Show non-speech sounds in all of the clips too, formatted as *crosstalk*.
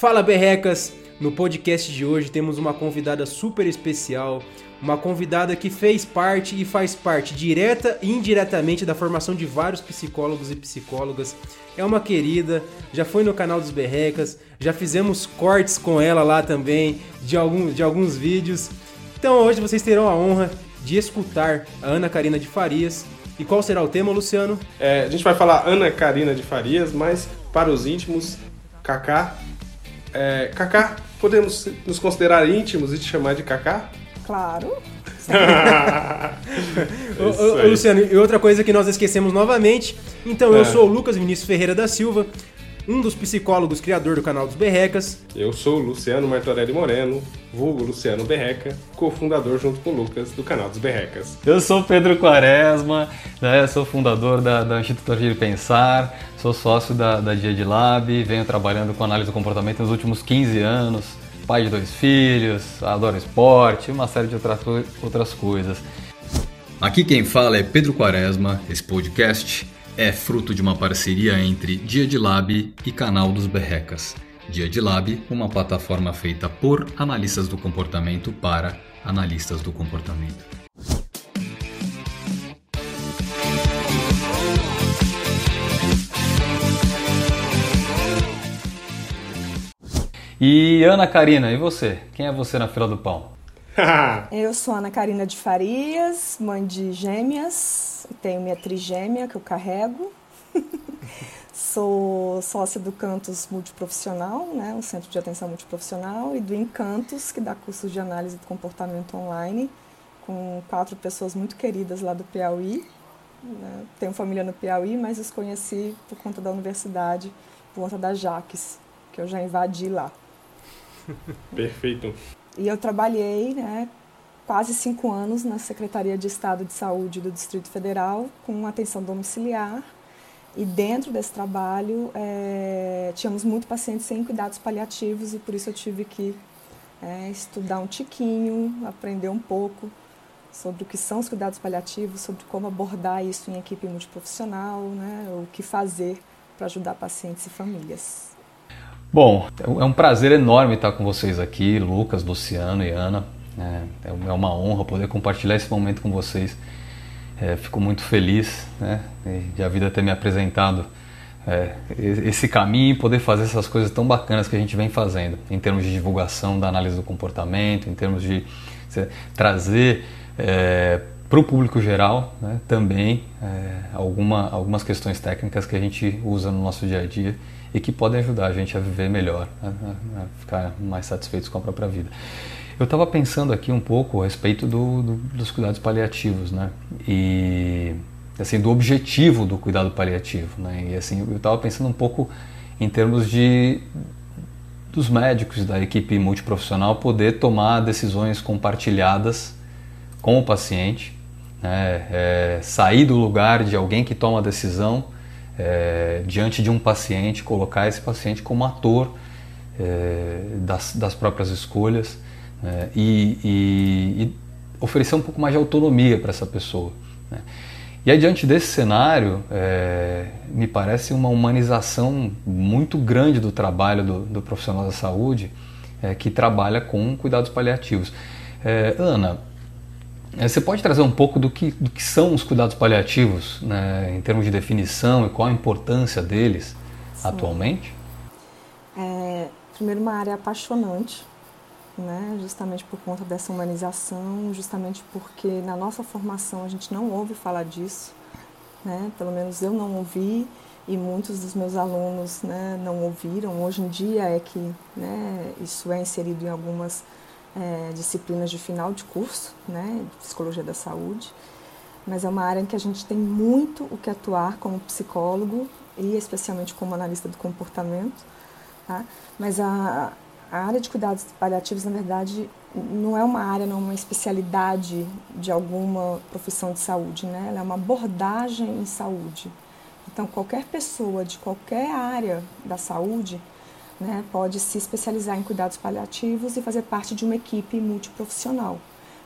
Fala Berrecas! No podcast de hoje temos uma convidada super especial, uma convidada que fez parte e faz parte direta e indiretamente da formação de vários psicólogos e psicólogas. É uma querida, já foi no canal dos Berrecas, já fizemos cortes com ela lá também de, algum, de alguns vídeos. Então hoje vocês terão a honra de escutar a Ana Karina de Farias. E qual será o tema, Luciano? É, a gente vai falar Ana Karina de Farias, mas para os íntimos, Kaká. É, Kaká, podemos nos considerar íntimos e te chamar de Kaká? Claro. *laughs* ô, ô, Luciano, e outra coisa que nós esquecemos novamente. Então, eu é. sou o Lucas Vinícius Ferreira da Silva, um dos psicólogos criador do canal dos Berrecas. Eu sou o Luciano Martorelli Moreno, vulgo Luciano Berreca, cofundador junto com o Lucas do canal dos Berrecas. Eu sou Pedro Quaresma, né, sou fundador da, da Instituto Agir Pensar, sou sócio da, da Dia de Lab, venho trabalhando com análise do comportamento nos últimos 15 anos, pai de dois filhos, adoro esporte, uma série de outra, outras coisas. Aqui quem fala é Pedro Quaresma, esse podcast é fruto de uma parceria entre Dia de Lab e Canal dos Berrecas. Dia de Lab, uma plataforma feita por analistas do comportamento para analistas do comportamento. E Ana Karina, e você? Quem é você na fila do pão? *laughs* eu sou Ana Karina de Farias, mãe de gêmeas, tenho minha trigêmea que eu carrego. *laughs* Sou sócia do Cantos Multiprofissional, né, um centro de atenção multiprofissional, e do Encantos, que dá cursos de análise do comportamento online, com quatro pessoas muito queridas lá do Piauí. Né. Tenho família no Piauí, mas os conheci por conta da universidade, por conta da Jaques, que eu já invadi lá. Perfeito. E eu trabalhei né, quase cinco anos na Secretaria de Estado de Saúde do Distrito Federal, com atenção domiciliar e dentro desse trabalho, é, tínhamos muito pacientes sem cuidados paliativos e por isso eu tive que é, estudar um tiquinho, aprender um pouco sobre o que são os cuidados paliativos, sobre como abordar isso em equipe multiprofissional, né, o que fazer para ajudar pacientes e famílias. Bom, é um prazer enorme estar com vocês aqui, Lucas, Luciano e Ana. É, é uma honra poder compartilhar esse momento com vocês. É, fico muito feliz né, de a vida ter me apresentado é, esse caminho e poder fazer essas coisas tão bacanas que a gente vem fazendo, em termos de divulgação da análise do comportamento, em termos de trazer é, para o público geral né, também é, alguma, algumas questões técnicas que a gente usa no nosso dia a dia e que podem ajudar a gente a viver melhor, a, a ficar mais satisfeitos com a própria vida. Eu estava pensando aqui um pouco a respeito do, do, dos cuidados paliativos, né? E assim do objetivo do cuidado paliativo, né? E assim eu estava pensando um pouco em termos de dos médicos da equipe multiprofissional poder tomar decisões compartilhadas com o paciente, né? é, sair do lugar de alguém que toma a decisão é, diante de um paciente, colocar esse paciente como ator é, das, das próprias escolhas né, e, e, e, oferecer um pouco mais de autonomia para essa pessoa. Né. E aí, diante desse cenário, é, me parece uma humanização muito grande do trabalho do, do profissional da saúde é, que trabalha com cuidados paliativos. É, Ana, você pode trazer um pouco do que, do que são os cuidados paliativos, né, em termos de definição e qual a importância deles Sim. atualmente? É, primeiro, uma área apaixonante, né? justamente por conta dessa humanização, justamente porque na nossa formação a gente não ouve falar disso, né? pelo menos eu não ouvi e muitos dos meus alunos né, não ouviram. Hoje em dia é que né, isso é inserido em algumas é, disciplinas de final de curso, né, de psicologia da saúde, mas é uma área em que a gente tem muito o que atuar como psicólogo e especialmente como analista do comportamento, tá? Mas a, a área de cuidados paliativos, na verdade, não é uma área, não é uma especialidade de alguma profissão de saúde, né? Ela é uma abordagem em saúde. Então, qualquer pessoa de qualquer área da saúde né, pode se especializar em cuidados paliativos e fazer parte de uma equipe multiprofissional.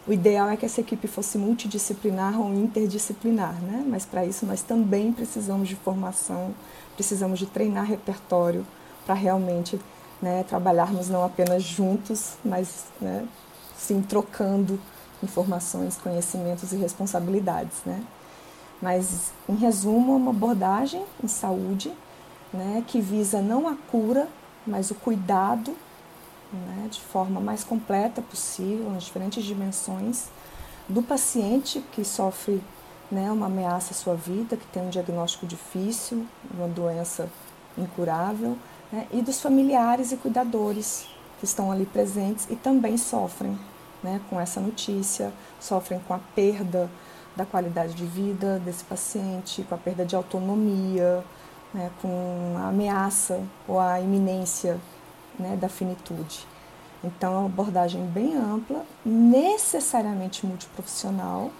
O ideal é que essa equipe fosse multidisciplinar ou interdisciplinar, né? mas para isso nós também precisamos de formação, precisamos de treinar repertório para realmente né, trabalharmos não apenas juntos, mas né, sim trocando informações, conhecimentos e responsabilidades. Né? Mas, em resumo, é uma abordagem em saúde né, que visa não a cura, mas o cuidado né, de forma mais completa possível, nas diferentes dimensões, do paciente que sofre né, uma ameaça à sua vida, que tem um diagnóstico difícil, uma doença incurável, né, e dos familiares e cuidadores que estão ali presentes e também sofrem né, com essa notícia, sofrem com a perda da qualidade de vida desse paciente, com a perda de autonomia, né, com a ameaça ou a iminência né, da finitude. Então, é uma abordagem bem ampla, necessariamente multiprofissional,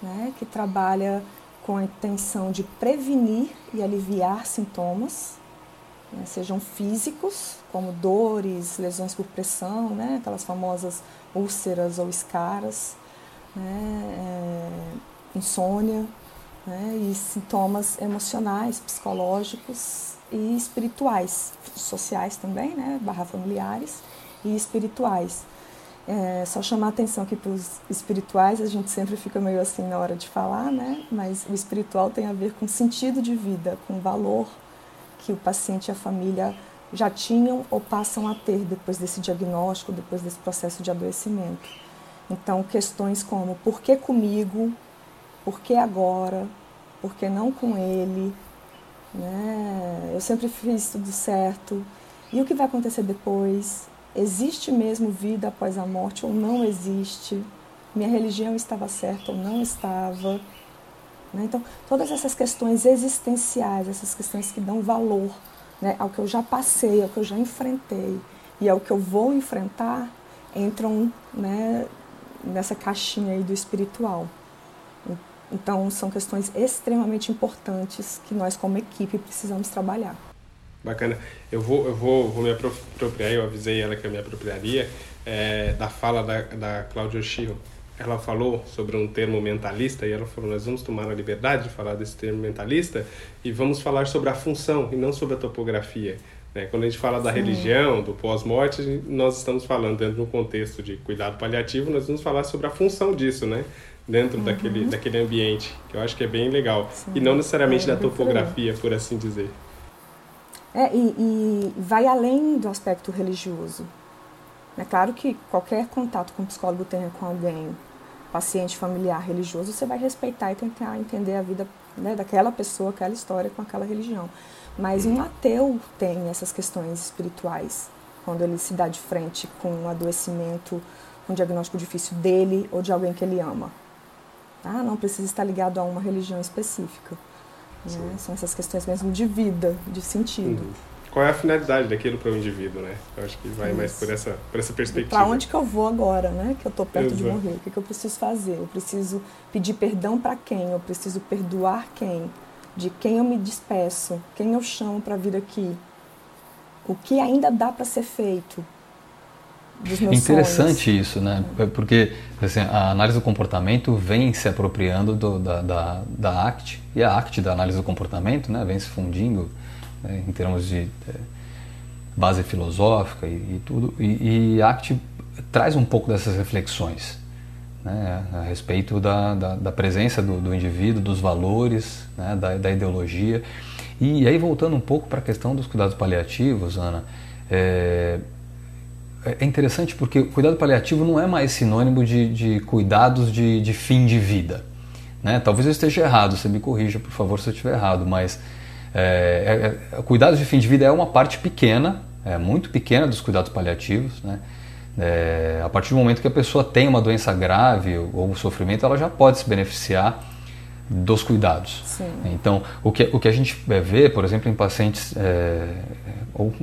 né, que trabalha com a intenção de prevenir e aliviar sintomas, né, sejam físicos, como dores, lesões por pressão, né, aquelas famosas úlceras ou escaras, né, é, insônia, né, e sintomas emocionais, psicológicos e espirituais, sociais também, né, barra familiares e espirituais. É, só chamar atenção aqui para os espirituais, a gente sempre fica meio assim na hora de falar, né? Mas o espiritual tem a ver com sentido de vida, com valor que o paciente e a família já tinham ou passam a ter depois desse diagnóstico, depois desse processo de adoecimento. Então, questões como por que comigo, por que agora, por que não com ele, né? Eu sempre fiz tudo certo. E o que vai acontecer depois? Existe mesmo vida após a morte ou não existe? Minha religião estava certa ou não estava? Né? Então, todas essas questões existenciais, essas questões que dão valor né, ao que eu já passei, ao que eu já enfrentei e ao que eu vou enfrentar, entram né, nessa caixinha aí do espiritual. Então, são questões extremamente importantes que nós, como equipe, precisamos trabalhar. Bacana. Eu vou, eu vou, vou me apropriar, eu avisei ela que eu me apropriaria, é, da fala da, da Cláudia Oshiro. Ela falou sobre um termo mentalista e ela falou: Nós vamos tomar a liberdade de falar desse termo mentalista e vamos falar sobre a função e não sobre a topografia. Né? Quando a gente fala da Sim. religião, do pós-morte, nós estamos falando dentro de um contexto de cuidado paliativo, nós vamos falar sobre a função disso, né? Dentro uhum. daquele, daquele ambiente, que eu acho que é bem legal. Sim. E não necessariamente é, da topografia, por assim dizer. É, e, e, vai além do aspecto religioso. É claro que qualquer contato que um psicólogo tenha com alguém, paciente, familiar, religioso, você vai respeitar e tentar entender a vida né, daquela pessoa, aquela história com aquela religião. Mas um ateu tem essas questões espirituais, quando ele se dá de frente com um adoecimento, um diagnóstico difícil dele ou de alguém que ele ama. Ah, não precisa estar ligado a uma religião específica. Né? São essas questões mesmo de vida, de sentido. Uhum. Qual é a finalidade daquilo para o indivíduo, né? Eu acho que vai Isso. mais por essa, por essa perspectiva. Para onde que eu vou agora, né? Que eu estou perto Exato. de morrer. O que, que eu preciso fazer? Eu preciso pedir perdão para quem? Eu preciso perdoar quem? De quem eu me despeço? Quem eu chamo para vir aqui? O que ainda dá para ser feito? Dos meus Interessante sonhos. isso, né? É porque assim, a análise do comportamento vem se apropriando do, da, da, da ACT e a ACT da análise do comportamento né, vem se fundindo né, em termos de é, base filosófica e, e tudo. E, e, a ACT traz um pouco dessas reflexões né, a respeito da, da, da presença do, do, indivíduo, dos valores, né, da, da ideologia. E aí, voltando um pouco para a questão dos cuidados paliativos, Ana, é, é interessante porque o cuidado paliativo não é mais sinônimo de, de cuidados de, de, fim de vida. Né? Talvez eu esteja errado, você me corrija, por favor, se eu estiver errado, mas é, é, é, cuidados de fim de vida é uma parte pequena, é muito pequena dos cuidados paliativos. Né? É, a partir do momento que a pessoa tem uma doença grave ou um sofrimento, ela já pode se beneficiar dos cuidados. Sim. Então, o que, o que a gente vê, por exemplo, em pacientes é,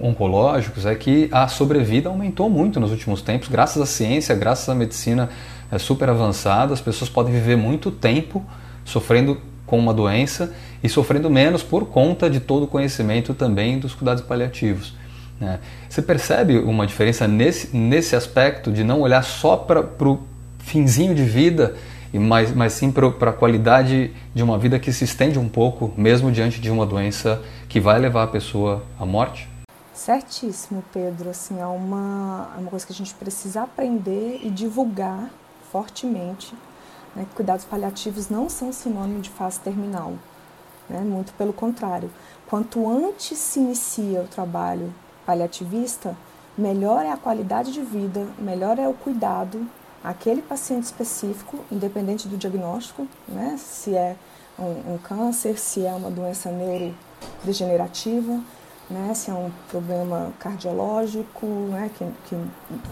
oncológicos é que a sobrevida aumentou muito nos últimos tempos, graças à ciência, graças à medicina é, super avançada, as pessoas podem viver muito tempo sofrendo com uma doença e sofrendo menos por conta de todo o conhecimento também dos cuidados paliativos. Né? Você percebe uma diferença nesse, nesse aspecto de não olhar só para o finzinho de vida mas, mas sim para a qualidade de uma vida que se estende um pouco, mesmo diante de uma doença que vai levar a pessoa à morte? Certíssimo, Pedro. Assim, é uma, é uma coisa que a gente precisa aprender e divulgar fortemente. Né? Cuidados paliativos não são sinônimo de fase terminal. Né? Muito pelo contrário. Quanto antes se inicia o trabalho paliativista, melhor é a qualidade de vida, melhor é o cuidado aquele paciente específico, independente do diagnóstico, né? se é um, um câncer, se é uma doença neurodegenerativa, né? se é um problema cardiológico né? que, que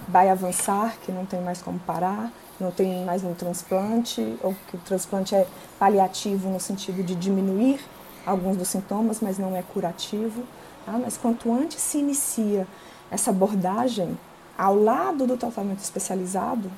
vai avançar, que não tem mais como parar, não tem mais um transplante, ou que o transplante é paliativo no sentido de diminuir alguns dos sintomas, mas não é curativo. Tá? Mas quanto antes se inicia essa abordagem ao lado do tratamento especializado,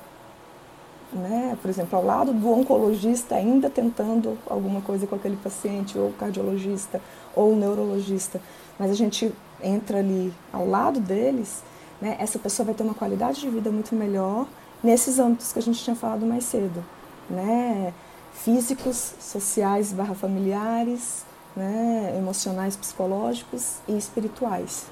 né? por exemplo, ao lado do oncologista ainda tentando alguma coisa com aquele paciente, ou cardiologista, ou neurologista, mas a gente entra ali ao lado deles, né? essa pessoa vai ter uma qualidade de vida muito melhor nesses âmbitos que a gente tinha falado mais cedo, né? físicos, sociais barra familiares, né? emocionais, psicológicos e espirituais.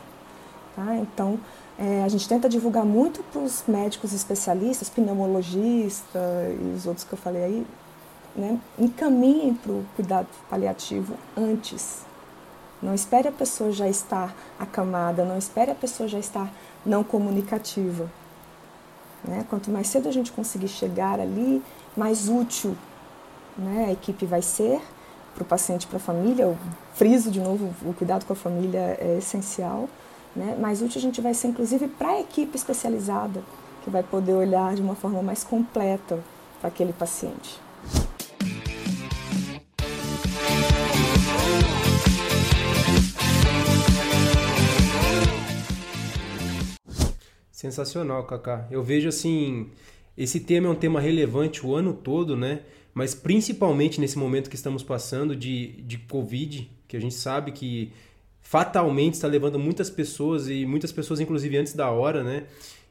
Tá? Então, é, a gente tenta divulgar muito para os médicos especialistas, pneumologista e os outros que eu falei aí, né? encaminhem para o cuidado paliativo antes. Não espere a pessoa já estar acamada, não espere a pessoa já estar não comunicativa. Né? Quanto mais cedo a gente conseguir chegar ali, mais útil né, a equipe vai ser para o paciente, para a família. Eu friso de novo, o cuidado com a família é essencial né? mais útil a gente vai ser inclusive para a equipe especializada, que vai poder olhar de uma forma mais completa para aquele paciente. Sensacional, Kaká. Eu vejo assim, esse tema é um tema relevante o ano todo, né? Mas principalmente nesse momento que estamos passando de, de Covid, que a gente sabe que fatalmente está levando muitas pessoas e muitas pessoas inclusive antes da hora, né?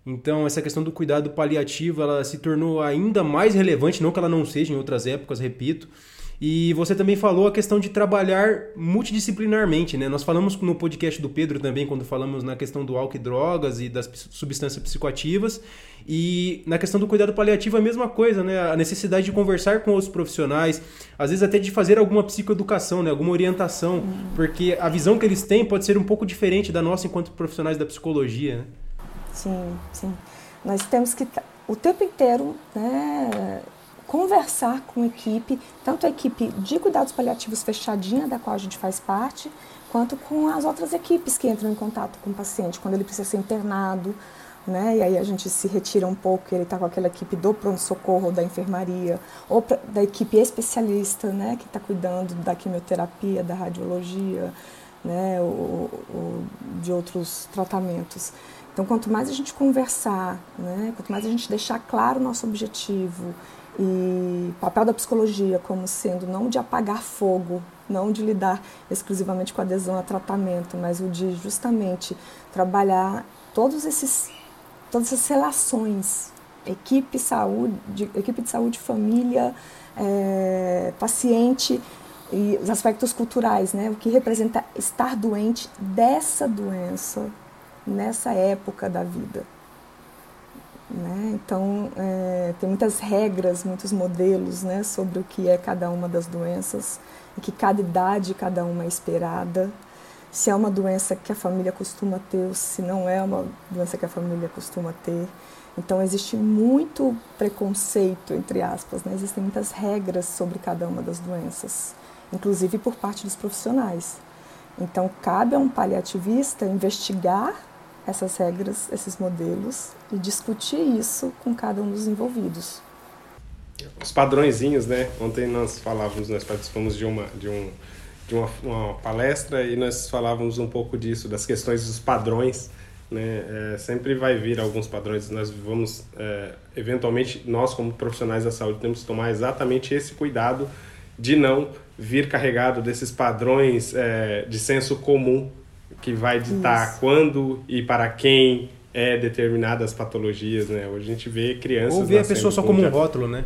Então essa questão do cuidado paliativo ela se tornou ainda mais relevante, não que ela não seja em outras épocas, repito. E você também falou a questão de trabalhar multidisciplinarmente, né? Nós falamos no podcast do Pedro também, quando falamos na questão do álcool e drogas e das substâncias psicoativas. E na questão do cuidado paliativo, a mesma coisa, né? A necessidade de conversar com outros profissionais, às vezes até de fazer alguma psicoeducação, né? Alguma orientação, porque a visão que eles têm pode ser um pouco diferente da nossa enquanto profissionais da psicologia, né? Sim, sim. Nós temos que o tempo inteiro, né? Conversar com a equipe, tanto a equipe de cuidados paliativos fechadinha, da qual a gente faz parte, quanto com as outras equipes que entram em contato com o paciente, quando ele precisa ser internado, né? E aí a gente se retira um pouco, ele está com aquela equipe do pronto-socorro, da enfermaria, ou pra, da equipe especialista, né? Que está cuidando da quimioterapia, da radiologia, né? Ou, ou de outros tratamentos. Então, quanto mais a gente conversar, né? Quanto mais a gente deixar claro o nosso objetivo e papel da psicologia como sendo não de apagar fogo, não de lidar exclusivamente com adesão a tratamento, mas o de justamente trabalhar todos esses, todas essas relações, equipe, saúde, equipe de saúde, família, é, paciente e os aspectos culturais, né? o que representa estar doente dessa doença nessa época da vida. Né? Então, é, tem muitas regras, muitos modelos né, sobre o que é cada uma das doenças, e que cada idade cada uma é esperada, se é uma doença que a família costuma ter ou se não é uma doença que a família costuma ter. Então, existe muito preconceito, entre aspas, né? existem muitas regras sobre cada uma das doenças, inclusive por parte dos profissionais. Então, cabe a um paliativista investigar essas regras, esses modelos e discutir isso com cada um dos envolvidos. Os padrõezinhos, né? Ontem nós falávamos, nós participamos de uma de um de uma, uma palestra e nós falávamos um pouco disso, das questões dos padrões, né? É, sempre vai vir alguns padrões. Nós vamos, é, eventualmente, nós como profissionais da saúde temos que tomar exatamente esse cuidado de não vir carregado desses padrões é, de senso comum que vai ditar Isso. quando e para quem é determinadas patologias, né? Hoje a gente vê crianças... Ou vê a pessoa só como um rótulo, né?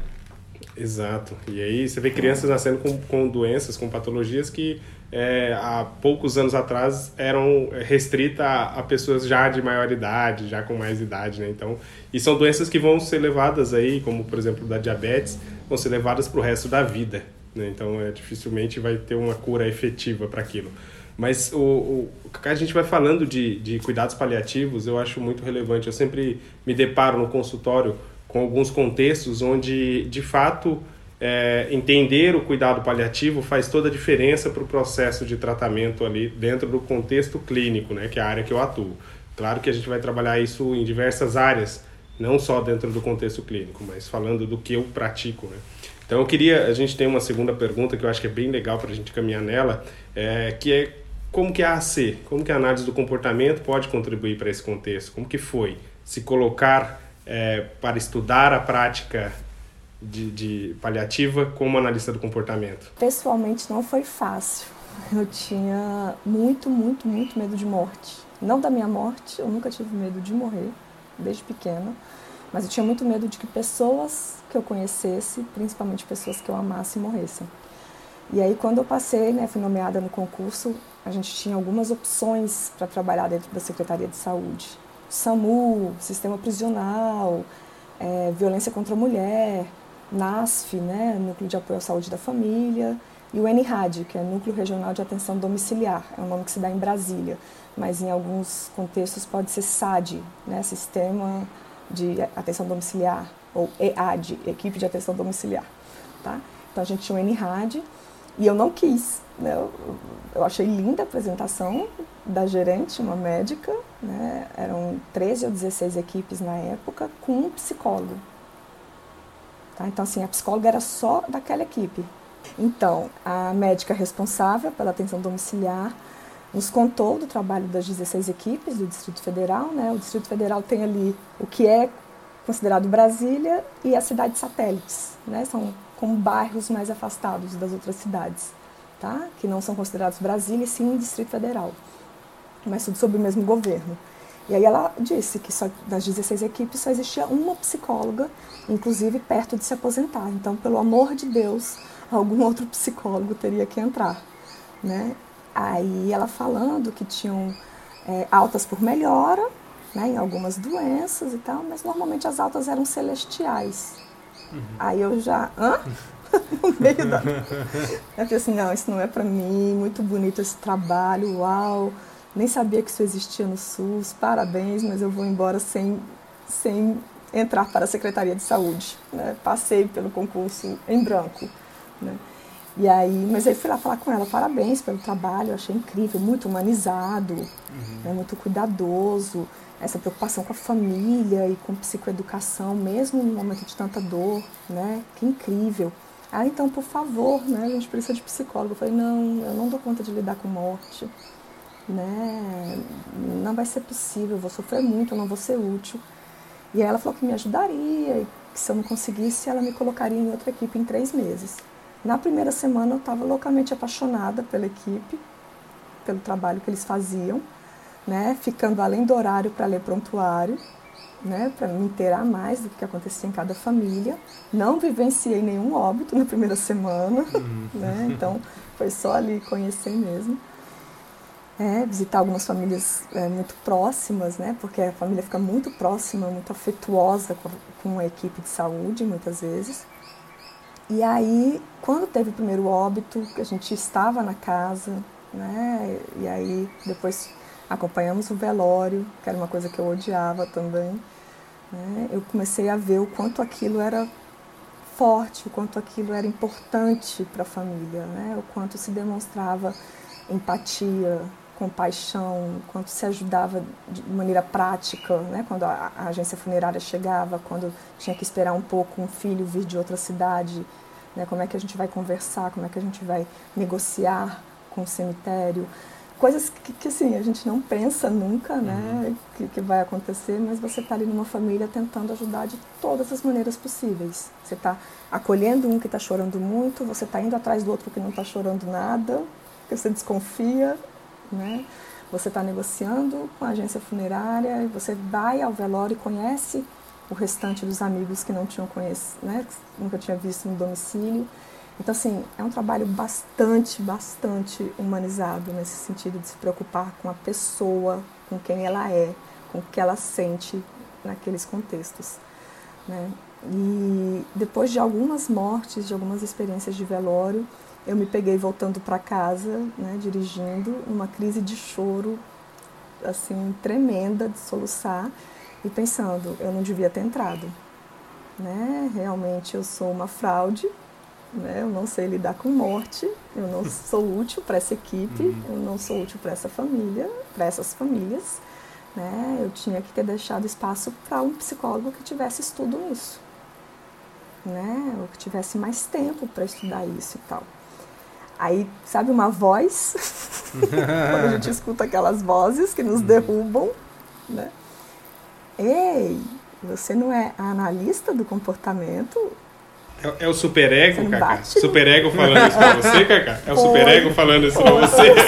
Exato. E aí você vê crianças nascendo com, com doenças, com patologias que é, há poucos anos atrás eram restritas a, a, pessoas já de maior idade, já com mais idade, né? Então, e são doenças que vão ser levadas aí, como por exemplo da diabetes, vão ser levadas para o resto da vida, né? Então, é, dificilmente vai ter uma cura efetiva para aquilo. Mas o, o a gente vai falando de, de cuidados paliativos, eu acho muito relevante. Eu sempre me deparo no consultório com alguns contextos onde, de fato, é, entender o cuidado paliativo faz toda a diferença para o processo de tratamento ali dentro do contexto clínico, né, que é a área que eu atuo. Claro que a gente vai trabalhar isso em diversas áreas, não só dentro do contexto clínico, mas falando do que eu pratico, né. Então eu queria, a gente tem uma segunda pergunta que eu acho que é bem legal para a gente caminhar nela, é, que é como que a AC, como que a análise do comportamento pode contribuir para esse contexto? Como que foi se colocar é, para estudar a prática de, de paliativa como analista do comportamento? Pessoalmente não foi fácil. Eu tinha muito, muito, muito medo de morte. Não da minha morte, eu nunca tive medo de morrer, desde pequena. Mas eu tinha muito medo de que pessoas que eu conhecesse, principalmente pessoas que eu amasse, morressem. E aí, quando eu passei, né, fui nomeada no concurso, a gente tinha algumas opções para trabalhar dentro da Secretaria de Saúde. SAMU, Sistema Prisional, é, Violência contra a Mulher, NASF, né, Núcleo de Apoio à Saúde da Família, e o NRAD, que é Núcleo Regional de Atenção Domiciliar, é um nome que se dá em Brasília, mas em alguns contextos pode ser SAD, né, Sistema de Atenção Domiciliar, ou EAD, Equipe de Atenção Domiciliar. Tá? Então a gente tinha o NRAD, e eu não quis. Né? Eu, eu achei linda a apresentação da gerente, uma médica, né? eram 13 ou 16 equipes na época, com um psicólogo. Tá? Então, assim, a psicóloga era só daquela equipe. Então, a médica responsável pela atenção domiciliar nos contou do trabalho das 16 equipes do Distrito Federal. Né? O Distrito Federal tem ali o que é considerado Brasília e as cidades satélites, né? são como bairros mais afastados das outras cidades, tá? que não são considerados Brasília e sim Distrito Federal, mas tudo sob o mesmo governo. E aí ela disse que só, das 16 equipes só existia uma psicóloga, inclusive perto de se aposentar. Então, pelo amor de Deus, algum outro psicólogo teria que entrar. Né? Aí ela falando que tinham é, altas por melhora, né, em algumas doenças e tal, mas normalmente as altas eram celestiais. Uhum. Aí eu já, hã? *laughs* no meio da. Eu falei assim: não, isso não é para mim, muito bonito esse trabalho, uau nem sabia que isso existia no SUS, parabéns, mas eu vou embora sem, sem entrar para a Secretaria de Saúde. Né? Passei pelo concurso em branco. Né? E aí, mas aí fui lá falar com ela, parabéns pelo trabalho, achei incrível, muito humanizado, uhum. né? muito cuidadoso, essa preocupação com a família e com psicoeducação, mesmo no momento de tanta dor, né? Que incrível. Ah, então, por favor, né? A gente precisa de psicólogo. Eu falei, não, eu não dou conta de lidar com morte né? Não vai ser possível, eu vou sofrer muito, eu não vou ser útil. E aí ela falou que me ajudaria, que se eu não conseguisse, ela me colocaria em outra equipe em três meses. Na primeira semana eu estava loucamente apaixonada pela equipe, pelo trabalho que eles faziam, né? Ficando além do horário para ler prontuário, né? Para me inteirar mais do que acontecia em cada família. Não vivenciei nenhum óbito na primeira semana, uhum. né? Então foi só ali conhecer mesmo é, visitar algumas famílias é, muito próximas, né? Porque a família fica muito próxima, muito afetuosa com, com a equipe de saúde, muitas vezes. E aí, quando teve o primeiro óbito, a gente estava na casa, né? E aí depois acompanhamos o velório, que era uma coisa que eu odiava também. Né? Eu comecei a ver o quanto aquilo era forte, o quanto aquilo era importante para a família, né? O quanto se demonstrava empatia, compaixão, quanto se ajudava de maneira prática, né? quando a, a, agência funerária chegava, quando tinha que esperar um pouco um filho vir de outra cidade, né? como é que a gente vai conversar, como é que a gente vai negociar com o cemitério. Coisas que, que assim, a gente não pensa nunca né? Uhum. que, que vai acontecer, mas você está ali numa família tentando ajudar de todas as maneiras possíveis. Você está acolhendo um que está chorando muito, você está indo atrás do outro que não está chorando nada, que você desconfia, né? Você está negociando com a agência funerária, você vai ao velório e conhece o restante dos amigos que não tinham conhecido, né, que nunca tinha visto no domicílio. Então, assim, é um trabalho bastante, bastante humanizado nesse sentido de se preocupar com a pessoa, com quem ela é, com o que ela sente naqueles contextos. Né? E depois de algumas mortes, de algumas experiências de velório, eu me peguei voltando para casa, né, dirigindo, uma crise de choro assim tremenda de soluçar e pensando, eu não devia ter entrado. Né? Realmente eu sou uma fraude, né? eu não sei lidar com morte, eu não *laughs* sou útil para essa equipe, uhum. eu não sou útil para essa família, para essas famílias. Né? Eu tinha que ter deixado espaço para um psicólogo que tivesse estudo nisso, né? ou que tivesse mais tempo para estudar isso e tal. Aí, sabe, uma voz, *laughs* quando a gente escuta aquelas vozes que nos derrubam, né? Ei, você não é analista do comportamento? É, é o superego, Cacá? Superego falando isso pra você, Cacá? É o superego falando isso pra você? *laughs*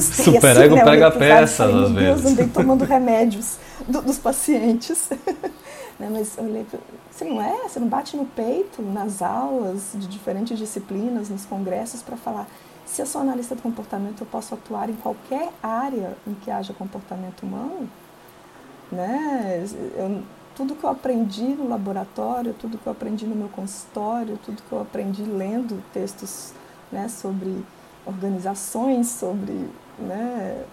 Superego assim, né? pega peças, às vezes. Deus, andei tomando remédios do, dos pacientes. *laughs* né? Mas eu olhei, você não é? Você não bate no peito nas aulas de diferentes disciplinas, nos congressos, para falar se eu sou analista de comportamento, eu posso atuar em qualquer área em que haja comportamento humano? Né? Eu, tudo que eu aprendi no laboratório, tudo que eu aprendi no meu consultório, tudo que eu aprendi lendo textos né, sobre organizações, sobre, né,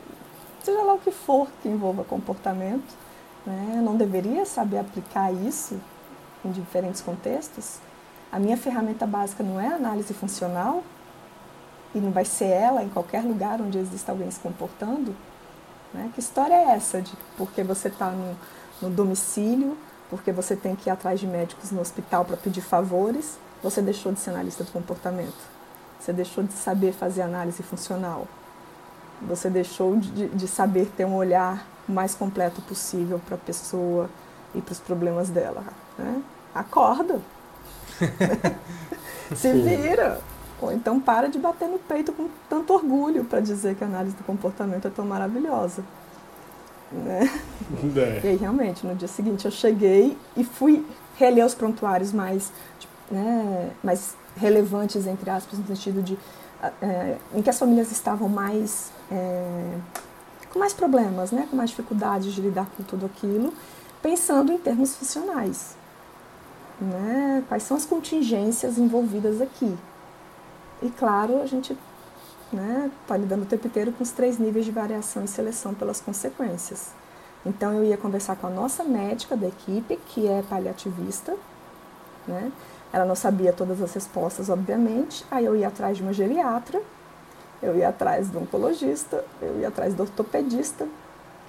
seja lá o que for que envolva comportamento, né, não deveria saber aplicar isso em diferentes contextos? A minha ferramenta básica não é análise funcional e não vai ser ela em qualquer lugar onde exista alguém se comportando? Né? Que história é essa de porque você está no, no domicílio, porque você tem que ir atrás de médicos no hospital para pedir favores, você deixou de ser analista do comportamento? Você deixou de saber fazer análise funcional? Você deixou de, de saber ter um olhar mais completo possível para a pessoa e para os problemas dela? Né? acorda. *laughs* Se vira. Ou então para de bater no peito com tanto orgulho para dizer que a análise do comportamento é tão maravilhosa. Né? *laughs* É. E aí, realmente, no dia seguinte eu cheguei e fui reler os prontuários mais, né, mais relevantes, entre aspas, no sentido de é, em que as famílias estavam mais é, com mais problemas, né, com mais dificuldades de lidar com tudo aquilo, pensando em termos funcionais né? Quais são as contingências envolvidas aqui? E claro, a gente né, está lidando o tempo inteiro com os três níveis de variação e seleção pelas consequências. Então eu ia conversar com a nossa médica da equipe, que é paliativista, né? Ela não sabia todas as respostas, obviamente. Aí eu ia atrás de uma geriatra, eu ia atrás do oncologista, eu ia atrás do ortopedista,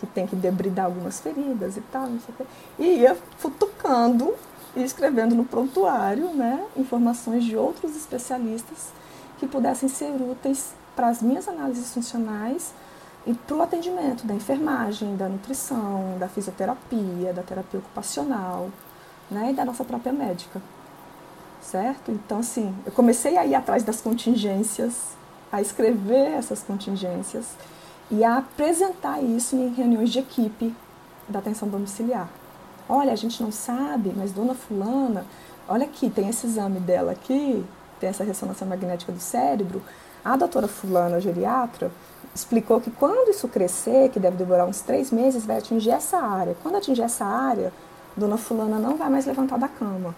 que tem que debridar algumas feridas e tal, não sei o quê. E ia futucando e escrevendo no prontuário né, informações de outros especialistas que pudessem ser úteis para as minhas análises funcionais e para o atendimento da enfermagem, da nutrição, da fisioterapia, da terapia ocupacional né, e da nossa própria médica. Certo? Então, assim, eu comecei a ir atrás das contingências, a escrever essas contingências e a apresentar isso em reuniões de equipe da atenção domiciliar. Olha, a gente não sabe, mas dona fulana, olha aqui, tem esse exame dela aqui, tem essa ressonância magnética do cérebro. A doutora fulana, geriatra, explicou que quando isso crescer, que deve demorar uns três meses, vai atingir essa área. Quando atingir essa área, dona fulana não vai mais levantar da cama.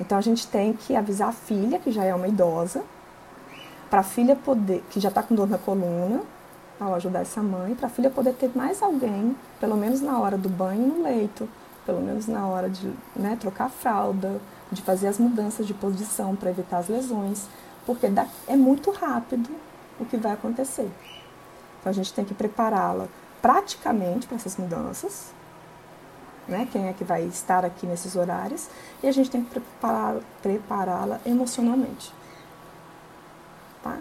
Então a gente tem que avisar a filha, que já é uma idosa, para a filha poder, que já está com dor na coluna, ao ajudar essa mãe, para a filha poder ter mais alguém, pelo menos na hora do banho no leito, pelo menos na hora de né, trocar a fralda, de fazer as mudanças de posição para evitar as lesões, porque é muito rápido o que vai acontecer. Então a gente tem que prepará-la praticamente para essas mudanças, né? Quem é que vai estar aqui nesses horários e a gente tem que prepará-la emocionalmente, tá?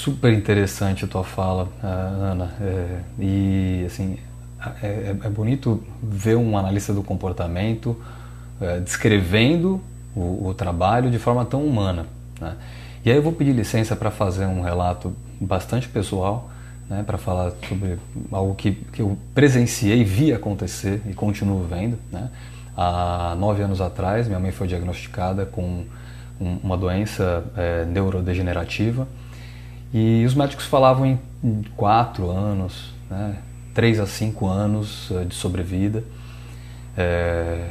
Super interessante a tua fala, eh, Ana. É, e assim, é, é, é, bonito ver um analista do comportamento é, descrevendo o, o trabalho de forma tão humana. Né? E aí eu vou pedir licença para fazer um relato bastante pessoal, né, para falar sobre algo que, que eu presenciei, vi acontecer e continuo vendo. Né? Há nove anos atrás, minha mãe foi diagnosticada com uma doença é, neurodegenerativa e os médicos falavam em quatro anos, né, três a cinco anos é, de sobrevida. É,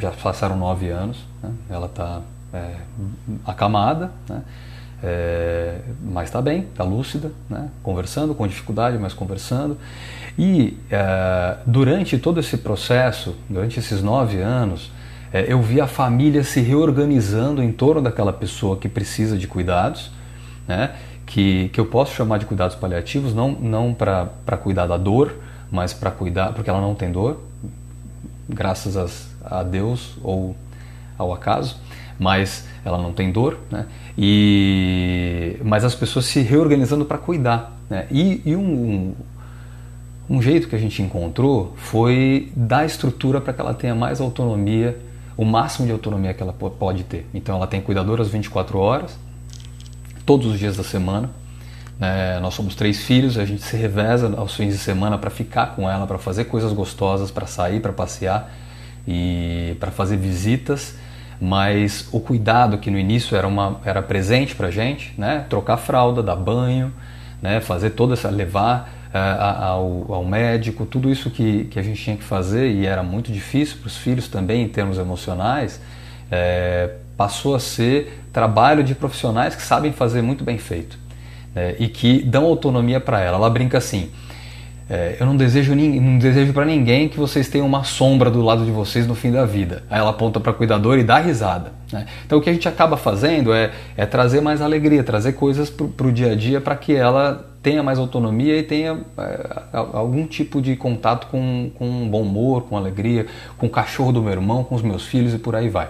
já passaram nove anos, né, ela está é, acamada, né, é, mas está bem, está lúcida, né, conversando, com dificuldade, mas conversando. E é, durante todo esse processo, durante esses nove anos, é, eu vi a família se reorganizando em torno daquela pessoa que precisa de cuidados, né? Que, que eu posso chamar de cuidados paliativos, não, não para cuidar da dor, mas para cuidar, porque ela não tem dor, graças as, a Deus ou ao acaso, mas ela não tem dor, né? e, mas as pessoas se reorganizando para cuidar. Né? E, e um, um, um jeito que a gente encontrou foi dar estrutura para que ela tenha mais autonomia o máximo de autonomia que ela pode ter. Então ela tem cuidadoras 24 horas, todos os dias da semana. É, nós somos três filhos, a gente se reveza aos fins de semana para ficar com ela, para fazer coisas gostosas, para sair, para passear e para fazer visitas. Mas o cuidado que no início era, uma, era presente para gente, né? trocar fralda, dar banho, né? fazer toda essa levar é, ao, ao, médico, tudo isso que, que a gente tinha que fazer e era muito difícil para os filhos também em termos emocionais, é, passou a ser trabalho de profissionais que sabem fazer muito bem feito é, e que dão autonomia para ela. Ela brinca assim: é, eu não desejo, não desejo para ninguém que vocês tenham uma sombra do lado de vocês no fim da vida. Aí ela aponta para a cuidadora e dá risada. Né? Então o que a gente acaba fazendo é, é trazer mais alegria, trazer coisas para o dia a dia para que ela tenha mais autonomia e tenha é, algum tipo de contato com, com bom humor, com alegria, com o cachorro do meu irmão, com os meus filhos e por aí vai.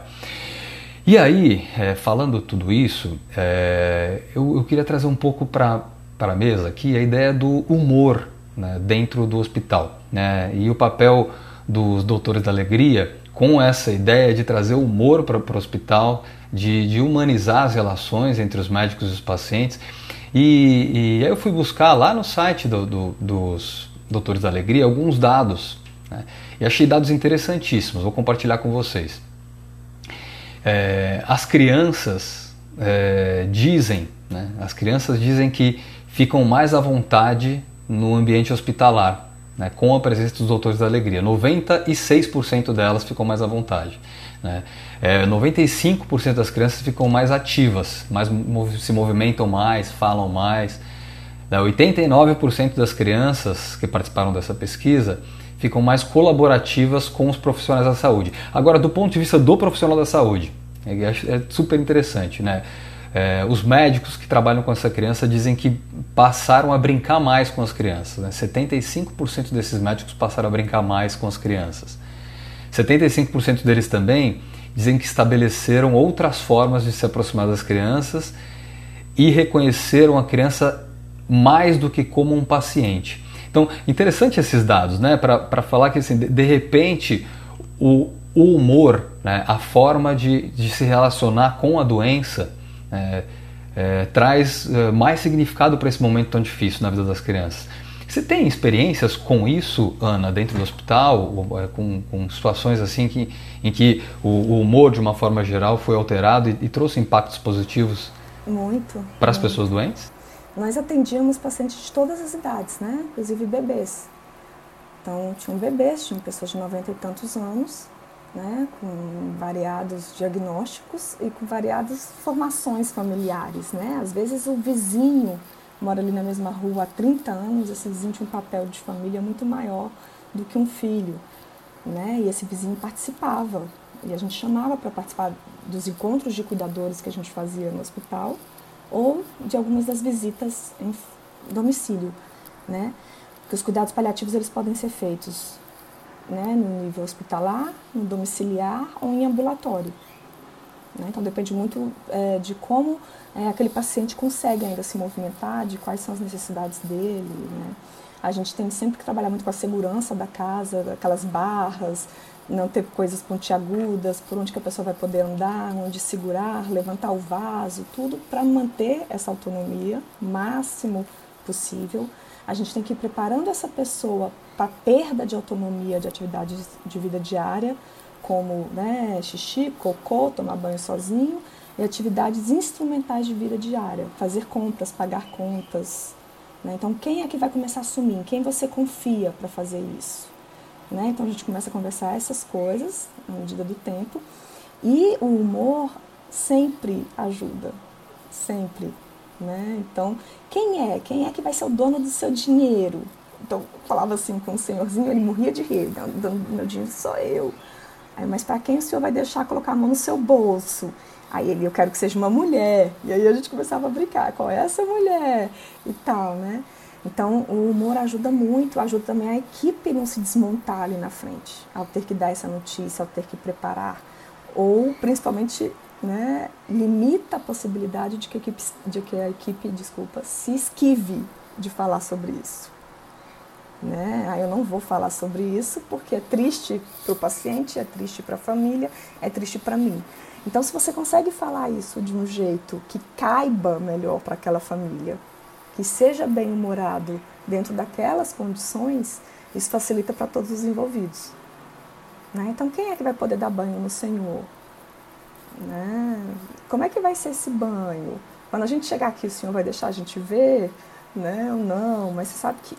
E aí, é, falando tudo isso, é, eu, eu, queria trazer um pouco para a mesa aqui a ideia do humor né, dentro do hospital. Né, e o papel dos doutores da alegria com essa ideia de trazer humor para o hospital, de, de, humanizar as relações entre os médicos e os pacientes. E, e aí eu fui buscar lá no site do, do, dos Doutores da Alegria alguns dados. Né, e achei dados interessantíssimos, vou compartilhar com vocês. É, as crianças é, dizem, né, as crianças dizem que ficam mais à vontade no ambiente hospitalar, né, com a presença dos doutores da alegria. 96% delas ficam mais à vontade. Né? É, 95% das crianças ficam mais ativas, mais, se movimentam mais, falam mais. 89% né? das crianças que participaram dessa pesquisa ficam mais colaborativas com os profissionais da saúde. Agora, do ponto de vista do profissional da saúde, é, é super interessante, né? É, os médicos que trabalham com essa criança dizem que passaram a brincar mais com as crianças. Né? 75% desses médicos passaram a brincar mais com as crianças. 75% deles também dizem que estabeleceram outras formas de se aproximar das crianças e reconheceram a criança mais do que como um paciente. Então, interessante esses dados, né? Para falar que, assim, de, de repente, o, o humor, né? a forma de, de se relacionar com a doença, é, é, traz é, mais significado para esse momento tão difícil na vida das crianças. Você tem experiências com isso, Ana, dentro do hospital, é, com, com situações assim que, em que o, o, humor, de uma forma geral, foi alterado e, e trouxe impactos positivos? Muito. Para as pessoas doentes? Nós atendíamos pacientes de todas as idades, né? Inclusive bebês. Então, tinham bebês, tinham pessoas de 90 e tantos anos, né, com variados diagnósticos e com variadas formações familiares. Né? Às vezes o vizinho mora ali na mesma rua há 30 anos, esse vizinho tinha um papel de família muito maior do que um filho. Né? E esse vizinho participava, e a gente chamava para participar dos encontros de cuidadores que a gente fazia no hospital ou de algumas das visitas em domicílio, né? Porque os cuidados paliativos eles podem ser feitos né, no nível hospitalar, no domiciliar ou em ambulatório. Né? Então depende muito é, de como é, aquele paciente consegue ainda se movimentar, de quais são as necessidades dele. Né? A gente tem sempre que trabalhar muito com a segurança da casa, aquelas barras, não ter coisas pontiagudas, por onde que a pessoa vai poder andar, onde segurar, levantar o vaso, tudo para manter essa autonomia máximo possível. A gente tem que ir preparando essa pessoa para perda de autonomia de atividades de vida diária, como né, xixi, cocô, tomar banho sozinho, e atividades instrumentais de vida diária, fazer compras, pagar contas. Né? Então, quem é que vai começar a assumir? Em quem você confia para fazer isso? Né? Então, a gente começa a conversar essas coisas à medida do tempo. E o humor sempre ajuda, sempre. Né? Então, quem é? Quem é que vai ser o dono do seu dinheiro? Então, falava assim com o senhorzinho, ele morria de rir, dando meu dinheiro sou eu. Aí, mas para quem o senhor vai deixar colocar a mão no seu bolso? Aí ele, eu quero que seja uma mulher. E aí a gente começava a brincar, qual é essa mulher? E tal, né? Então o humor ajuda muito, ajuda também a equipe não se desmontar ali na frente, ao ter que dar essa notícia, ao ter que preparar. Ou principalmente né, limita a possibilidade de que a equipe, de que a equipe desculpa, se esquive de falar sobre isso. Né? Aí eu não vou falar sobre isso porque é triste para o paciente, é triste para a família, é triste para mim. Então, se você consegue falar isso de um jeito que caiba melhor para aquela família, que seja bem humorado dentro daquelas condições, isso facilita para todos os envolvidos. Né? Então, quem é que vai poder dar banho no Senhor? Né? Como é que vai ser esse banho? Quando a gente chegar aqui, o Senhor vai deixar a gente ver? Né? Não? Mas você sabe que,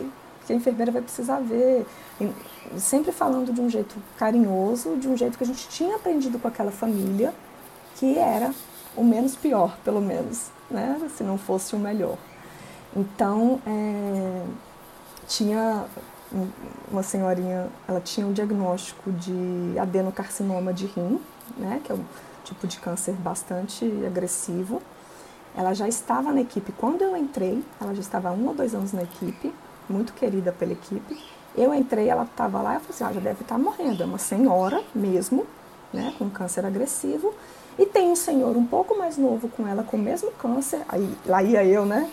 que a enfermeira vai precisar ver. E sempre falando de um jeito carinhoso, de um jeito que a gente tinha aprendido com aquela família que era o menos pior, pelo menos, né? se não fosse o melhor. Então, é, tinha uma senhorinha, ela tinha um diagnóstico de adenocarcinoma de rim, né? que é um tipo de câncer bastante agressivo. Ela já estava na equipe quando eu entrei, ela já estava há um ou dois anos na equipe, muito querida pela equipe. Eu entrei, ela estava lá, eu falei assim, ah, já deve estar morrendo, é uma senhora mesmo, né, com câncer agressivo, e tem um senhor um pouco mais novo com ela, com o mesmo câncer. Aí lá ia eu, né?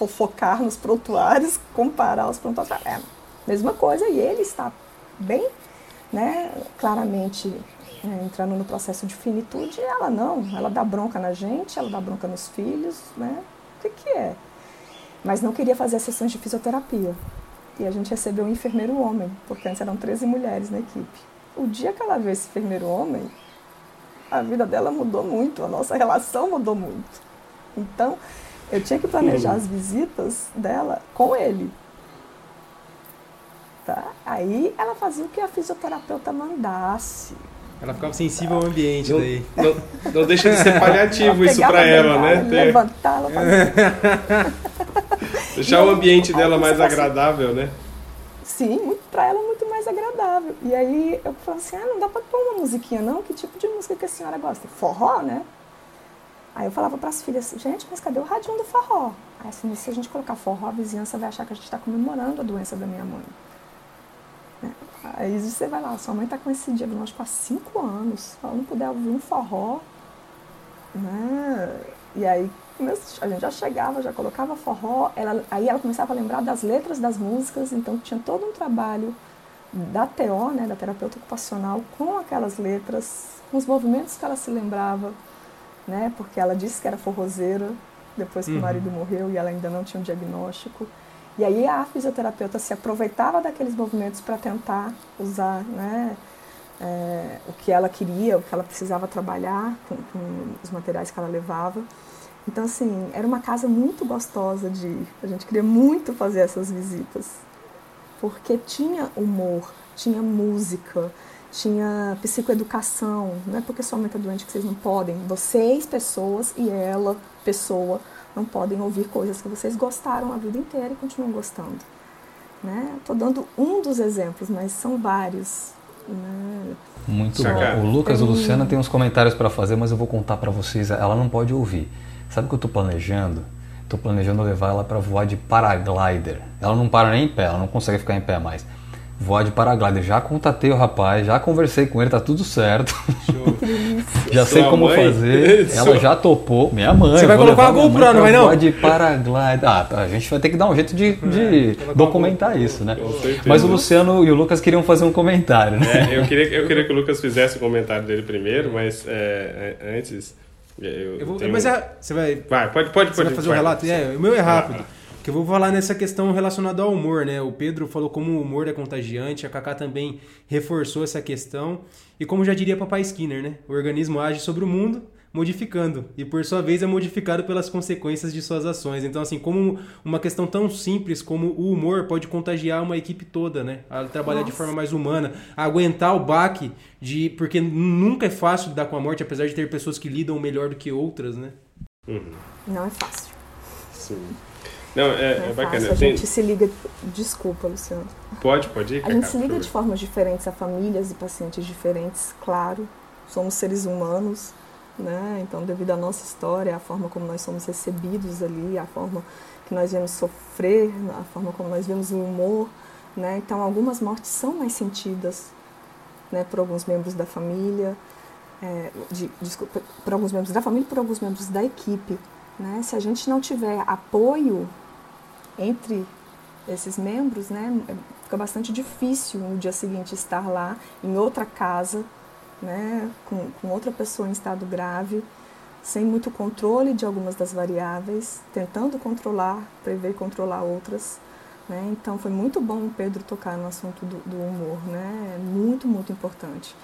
Fofocar nos prontuários, comparar os prontuários. É, mesma coisa, e ele está bem, né? Claramente é, entrando no processo de finitude, ela não. Ela dá bronca na gente, ela dá bronca nos filhos, né? O que, que é? Mas não queria fazer sessões de fisioterapia. E a gente recebeu um enfermeiro homem, porque antes eram 13 mulheres na equipe. O dia que ela viu esse enfermeiro homem, a vida dela mudou muito, a nossa relação mudou muito. Então, eu tinha que planejar as visitas dela com ele. Tá? Aí ela fazia o que a fisioterapeuta mandasse. Ela ficava sensível ao ambiente não, daí. Não, não, deixa de ser paliativo isso para ela, né? Levantar, ela fazia. *laughs* Deixar o ambiente dela mais agradável, né? Sim, muito, pra ela muito mais agradável. E aí eu falei assim, ah, não dá pra pôr uma musiquinha não? Que tipo de música que a senhora gosta? Forró, né? Aí eu falava para as filhas, gente, mas cadê o radinho do forró? Aí assim, se a gente colocar forró, a vizinhança vai achar que a gente está comemorando a doença da minha mãe. Né? Aí você vai lá, sua mãe está com esse diagnóstico há cinco anos, se ela não puder ouvir um forró, né? E aí a gente já chegava, já colocava forró, ela, aí ela começava a lembrar das letras das músicas, então tinha todo um trabalho da TO, né, da terapeuta ocupacional, com aquelas letras, com os movimentos que ela se lembrava, né, porque ela disse que era forrozeira depois que uhum. o marido morreu e ela ainda não tinha um diagnóstico. E aí a fisioterapeuta se aproveitava daqueles movimentos para tentar usar né, é, o que ela queria, o que ela precisava trabalhar com, com os materiais que ela levava. Então, assim, era uma casa muito gostosa de ir. A gente queria muito fazer essas visitas. Porque tinha humor, tinha música, tinha psicoeducação. Não é porque sua mãe está doente que vocês não podem. Vocês, pessoas, e ela, pessoa, não podem ouvir coisas que vocês gostaram a vida inteira e continuam gostando. Né? Estou dando um dos exemplos, mas são vários. Né? Muito bom. O Lucas e o Luciana tem uns comentários para fazer, mas eu vou contar para vocês. Ela não pode ouvir. Sabe o que eu estou planejando? Estou planejando levar ela para voar de paraglider. Ela não para nem em pé, ela não consegue ficar em pé mais. Voar de paraglider. Já contatei o rapaz, já conversei com ele, tá tudo certo. *laughs* já sei como mãe? fazer. Ela já topou. Minha mãe. Você vai colocar a GoPro, não vai não? Voar de paraglider. Ah, tá, a gente vai ter que dar um jeito de, de é, documentar isso, né? Mas o Luciano e o Lucas queriam fazer um comentário, né? É, eu, queria, eu queria que o Lucas fizesse o comentário dele primeiro, mas é, é antes. Eu, eu vou, tenho... Mas é, você vai. Vai, pode, pode, você pode. vai fazer o um relato? É, o meu é rápido. Ah. Que eu vou falar nessa questão relacionada ao humor, né? O Pedro falou como o humor é contagiante, a Kaká também reforçou essa questão. E como já diria Papai Skinner, né? O organismo age sobre o mundo, modificando, e por sua vez é modificado pelas consequências de suas ações. Então, assim, como uma questão tão simples como o humor pode contagiar uma equipe toda, né? A trabalhar Nossa. de forma mais humana, a aguentar o baque de. Porque nunca é fácil lidar com a morte, apesar de ter pessoas que lidam melhor do que outras, né? Uhum. Não é fácil. Sim. Não, é, não é, é bacana. A gente se liga. Desculpa, Luciano. Pode, pode ir. A gente se liga de formas diferentes a famílias e pacientes diferentes, claro. Somos seres humanos, né? Então, devido à nossa história, a forma como nós somos recebidos ali, a forma que nós vemos sofrer, a forma como nós vemos o humor, né? Então, algumas mortes são mais sentidas, né? Por alguns membros da família, é, de, desculpa, por alguns membros da família por alguns membros da equipe. Né? Se a gente não tiver apoio entre esses membros, né, fica bastante difícil no dia seguinte estar lá em outra casa, né, com, com outra pessoa em estado grave, sem muito controle de algumas das variáveis, tentando controlar, prever e controlar outras. Né? Então foi muito bom o Pedro tocar no assunto do, do humor, né? Muito, muito importante.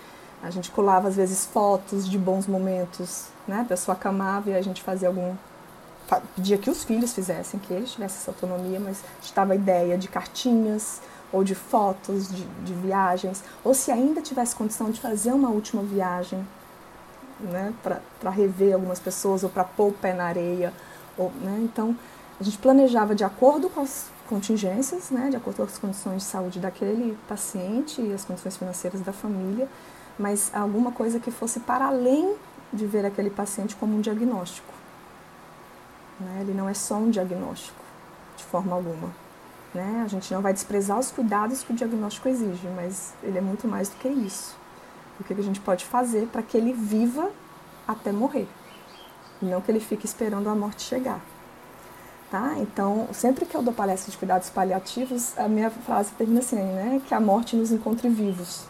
A gente colava às vezes fotos de bons momentos, né? A pessoa acamava e a gente fazia algum pedia que os filhos fizessem, que eles tivessem essa autonomia, mas estava a ideia de cartinhas ou de fotos de, de viagens, ou se ainda tivesse condição de fazer uma última viagem, né, para rever algumas pessoas ou para pôr o pé na areia, ou, né, então a gente planejava de acordo com as contingências, né, de acordo com as condições de saúde daquele paciente e as condições financeiras da família, mas alguma coisa que fosse para além de ver aquele paciente como um diagnóstico. Né? Ele não é só um diagnóstico, de forma alguma. Né? A gente não vai desprezar os cuidados que o diagnóstico exige, mas ele é muito mais do que isso. O que a gente pode fazer para que ele viva até morrer, e não que ele fique esperando a morte chegar. Tá? Então, sempre que eu dou palestra de cuidados paliativos, a minha frase termina assim, né? Que a morte nos encontre vivos.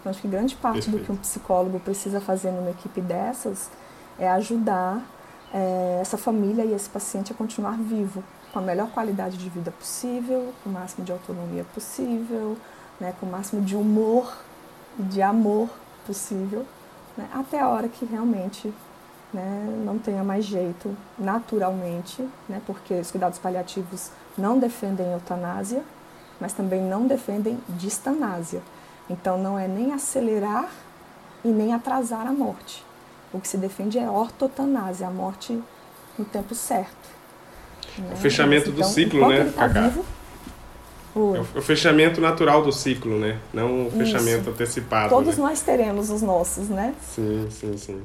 Então, acho que grande parte Perfeito. do que um psicólogo precisa fazer numa equipe dessas é ajudar é, essa família e esse paciente a continuar vivo, com a melhor qualidade de vida possível, com o máximo de autonomia possível, né, com o máximo de humor e de amor possível, né, até a hora que realmente né, não tenha mais jeito, naturalmente, né, porque os cuidados paliativos não defendem eutanásia, mas também não defendem distanásia. Então não é nem acelerar e nem atrasar a morte. O que se defende é ortotanásia, a morte no tempo certo. Né? O fechamento então, do ciclo, né, tá Cacá? Vivo, o... É o fechamento natural do ciclo, né? Não o fechamento Isso. antecipado. Todos né? nós teremos os nossos, né? Sim, sim, sim.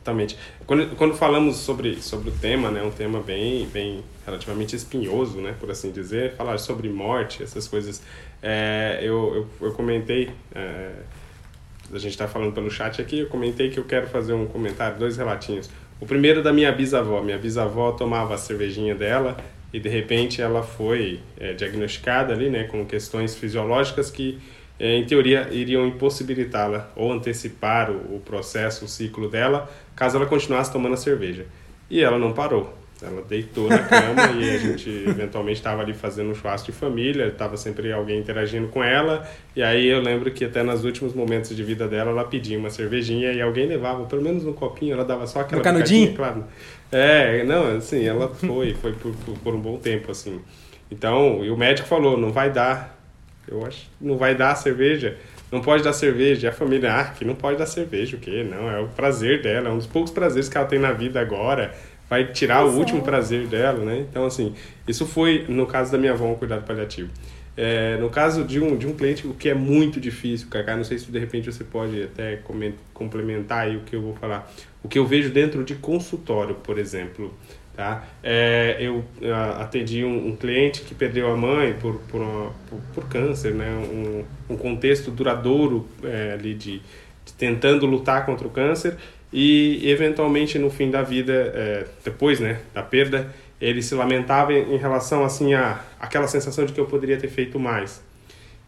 Exatamente. Quando, quando falamos sobre, sobre o tema, né, um tema bem, bem relativamente espinhoso, né, por assim dizer, falar sobre morte, essas coisas, é, eu, eu, eu, comentei, é, a gente está falando pelo chat aqui, eu comentei que eu quero fazer um comentário, dois relatinhos. O primeiro da minha bisavó. Minha bisavó tomava a cervejinha dela e de repente ela foi é, diagnosticada ali, né, com questões fisiológicas que é, em teoria, iriam impossibilitá-la ou antecipar o, o, processo, o ciclo dela, caso ela continuasse tomando a cerveja. E ela não parou. Ela deitou na cama e a gente *laughs* eventualmente estava ali fazendo um churrasco de família, estava sempre alguém interagindo com ela. E aí eu lembro que até nos últimos momentos de vida dela, ela pedia uma cervejinha e alguém levava, pelo menos um copinho, ela dava só aquela no canudinho? claro. É, não, assim, ela foi, foi por, por, um bom tempo, assim. Então, e o médico falou, não vai dar eu acho não vai dar cerveja. Não pode dar cerveja. E a família, ah, que não pode dar cerveja, o quê? Não, é o prazer dela, é um dos poucos prazeres que ela tem na vida agora. Vai tirar o último prazer dela, né? Então, assim, isso foi, no caso da minha avó, um cuidado paliativo. É, no caso de um, de um cliente, o que é muito difícil, Cacá, não sei se de repente você pode até complementar aí o que eu vou falar. o que eu vejo dentro de consultório, por exemplo. Tá? É, eu atendi um, um, cliente que perdeu a mãe por, por, por, por câncer, né? um, um contexto duradouro é, ali de, de, tentando lutar contra o câncer e eventualmente no fim da vida, é, depois né, da perda, ele se lamentava em, em relação assim a aquela sensação de que eu poderia ter feito mais.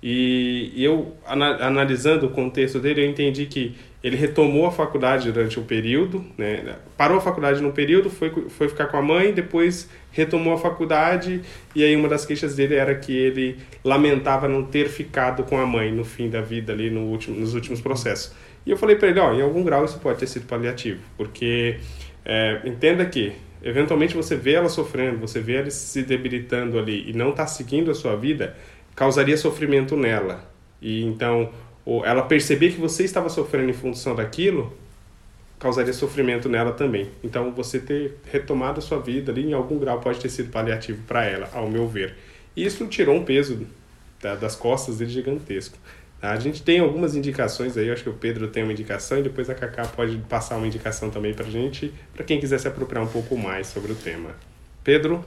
E eu, analisando o contexto dele, eu entendi que ele retomou a faculdade durante um período, né? parou a faculdade num período, foi, foi ficar com a mãe, depois retomou a faculdade, e aí uma das queixas dele era que ele lamentava não ter ficado com a mãe no fim da vida, ali no último, nos últimos processos. E eu falei para ele: ó, em algum grau isso pode ter sido paliativo, porque é, entenda que eventualmente você vê ela sofrendo, você vê ela se debilitando ali e não está seguindo a sua vida, causaria sofrimento nela. E então ou ela perceber que você estava sofrendo em função daquilo, causaria sofrimento nela também. Então, você ter retomado a sua vida ali, em algum grau, pode ter sido paliativo para ela, ao meu ver. Isso tirou um peso da, das costas dele gigantesco. Tá? A gente tem algumas indicações aí, acho que o Pedro tem uma indicação e depois a Cacá pode passar uma indicação também para gente, para quem quiser se apropriar um pouco mais sobre o tema. Pedro?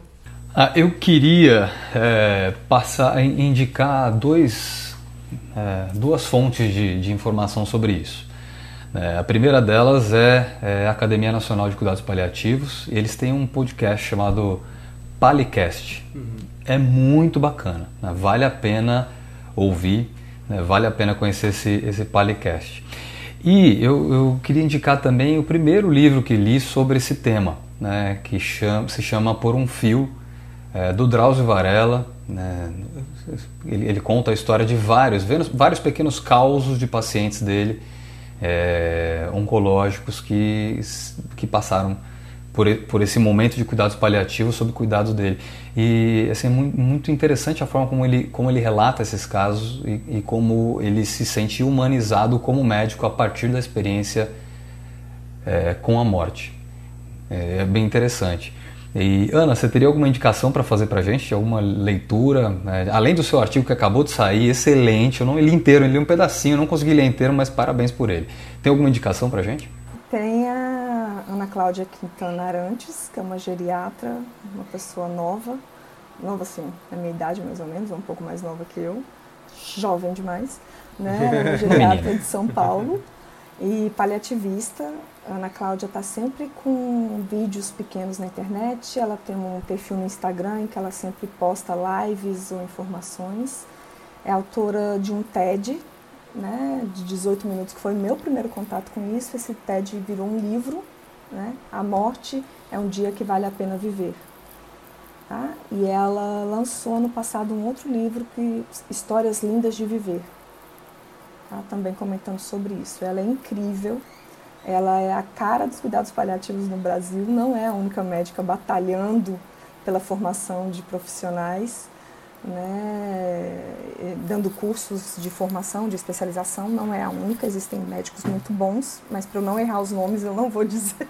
Ah, eu queria é, passar, indicar dois é, duas fontes de, de, informação sobre isso. É, a primeira delas é, é, a Academia Nacional de Cuidados Paliativos. Eles têm um podcast chamado Palicast. Uhum. É muito bacana, né? vale a pena ouvir, né? vale a pena conhecer esse, esse Palicast. E eu, eu, queria indicar também o primeiro livro que li sobre esse tema, né? que chama, se chama Por um Fio, é, do Drauzio Varela. Né? Ele, ele, conta a história de vários, vários pequenos causos de pacientes dele, é, oncológicos, que, que passaram por, por esse momento de cuidados paliativos sob cuidado dele. E assim, é muito interessante a forma como ele, como ele relata esses casos e, e como ele se sente humanizado como médico a partir da experiência é, com a morte. É, é bem interessante. E Ana, você teria alguma indicação para fazer para a gente? Alguma leitura? Né? Além do seu artigo que acabou de sair, excelente. Eu não li inteiro, eu li um pedacinho, eu não consegui ler inteiro, mas parabéns por ele. Tem alguma indicação para a gente? Tem a Ana Cláudia Quintana Arantes, que é uma geriatra, uma pessoa nova, nova assim, na minha idade mais ou menos, um pouco mais nova que eu, jovem demais, né? *laughs* Uma geriatra de São Paulo e paliativista. Ana Cláudia está sempre com vídeos pequenos na internet. Ela tem um perfil no Instagram em que ela sempre posta lives ou informações. É autora de um TED, né, de 18 minutos, que foi meu primeiro contato com isso. Esse TED virou um livro. Né? A morte é um dia que vale a pena viver. Tá? E ela lançou no passado um outro livro, que Histórias Lindas de Viver tá? também comentando sobre isso. Ela é incrível, ela é a cara dos cuidados paliativos no Brasil, não é a única médica batalhando pela formação de profissionais, né, dando cursos de formação, de especialização, não é a única, existem médicos muito bons, mas para eu não errar os nomes eu não vou *laughs* dizer,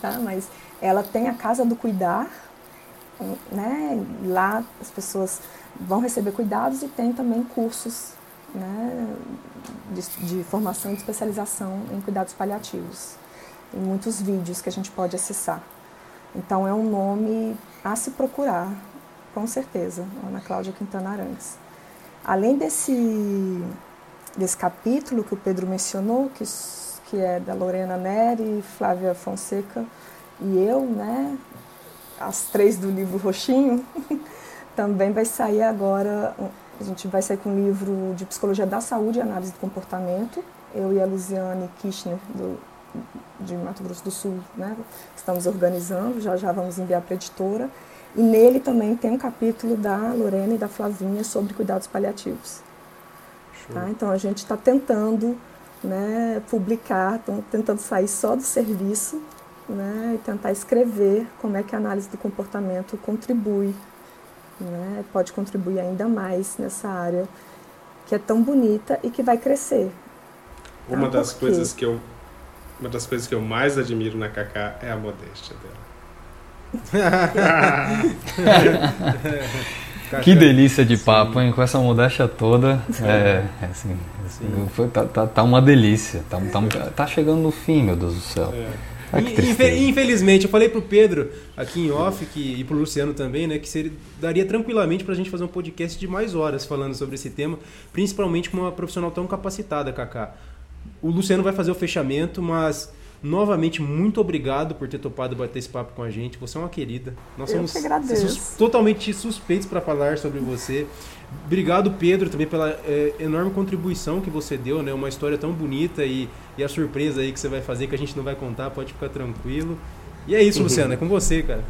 tá? mas ela tem a Casa do Cuidar, né, lá as pessoas vão receber cuidados e tem também cursos né, de, de formação e de especialização em cuidados paliativos. Tem muitos vídeos que a gente pode acessar. Então é um nome a se procurar, com certeza, Ana Cláudia Quintana Arantes. Além desse, desse capítulo que o Pedro mencionou, que, que é da Lorena Neri, Flávia Fonseca e eu, né, as três do livro Roxinho, *laughs* também vai sair agora a gente vai sair com um livro de Psicologia da Saúde e Análise do Comportamento. Eu e a Luziane Kirchner, do, de Mato Grosso do Sul, né? estamos organizando, já já vamos enviar para a editora. E nele também tem um capítulo da Lorena e da Flavinha sobre cuidados paliativos. Tá? Então a gente está tentando né, publicar, tentando sair só do serviço né, e tentar escrever como é que a análise do comportamento contribui né, pode contribuir ainda mais nessa área que é tão bonita e que vai crescer. Uma ah, das coisas que eu uma das coisas que eu mais admiro na Cacá é a modéstia dela. *laughs* Que delícia de papo, hein? Com essa modéstia toda. É, é assim, assim foi, tá, tá, tá, uma delícia. Tá, tá, tá, chegando no fim, meu Deus do céu. É. Ah, infelizmente, eu falei pro Pedro aqui em off que, e pro Luciano também, né, que seria, daria tranquilamente pra gente fazer um podcast de mais horas falando sobre esse tema, principalmente com uma profissional tão capacitada, Kaká. O Luciano vai fazer o fechamento, mas Novamente, muito obrigado por ter topado bater esse papo com a gente. Você é uma querida. Nós somos sus totalmente suspeitos para falar sobre você. Obrigado, Pedro, também pela é, enorme contribuição que você deu, né? Uma história tão bonita e, e a surpresa aí que você vai fazer que a gente não vai contar, pode ficar tranquilo. E é isso, *laughs* Luciano, é com você, cara.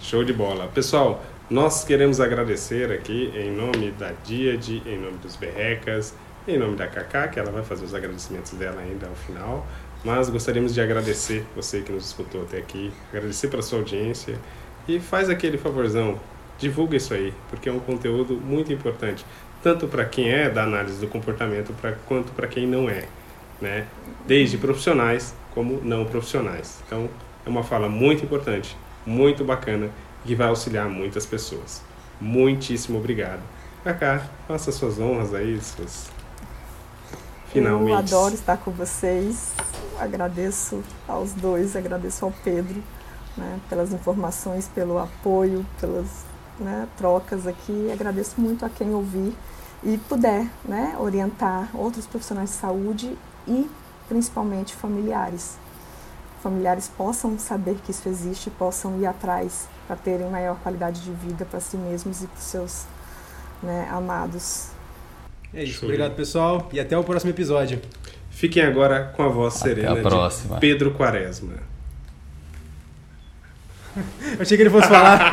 Show de bola. Pessoal, nós queremos agradecer aqui em nome da Diade, em nome dos Berrecas, em nome da Kaká, que ela vai fazer os agradecimentos dela ainda ao final. Mas gostaríamos de agradecer você que nos escutou até aqui, agradecer pela sua audiência e faz aquele favorzão, divulga isso aí, porque é um conteúdo muito importante, tanto para quem é da análise do comportamento pra, quanto para quem não é, né? Desde profissionais como não profissionais. Então, é uma fala muito importante, muito bacana que vai auxiliar muitas pessoas. Muitíssimo obrigado. Kaká, faça suas honras aí, suas finalmente. Eu adoro estar com vocês agradeço aos dois, agradeço ao Pedro né, pelas informações, pelo apoio, pelas né, trocas aqui. Agradeço muito a quem ouvir e puder né, orientar outros profissionais de saúde e principalmente familiares. Familiares possam saber que isso existe, possam ir atrás para terem maior qualidade de vida para si mesmos e para os seus né, amados. É isso. Obrigado, pessoal, e até o próximo episódio. Fiquem agora com a voz Até serena a de Pedro Quaresma. Eu *laughs* achei que ele fosse falar. *laughs*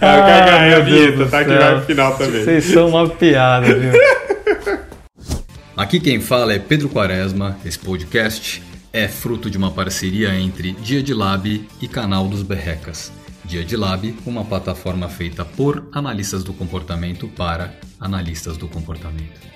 ah, é a vinheta, tá aqui no final também. Vocês são uma piada, viu? *laughs* Aqui quem fala é Pedro Quaresma. Esse podcast é fruto de uma parceria entre Dia de Lab e Canal dos Berrecas. Dia de Lab, uma plataforma feita por analistas do comportamento para analistas do comportamento.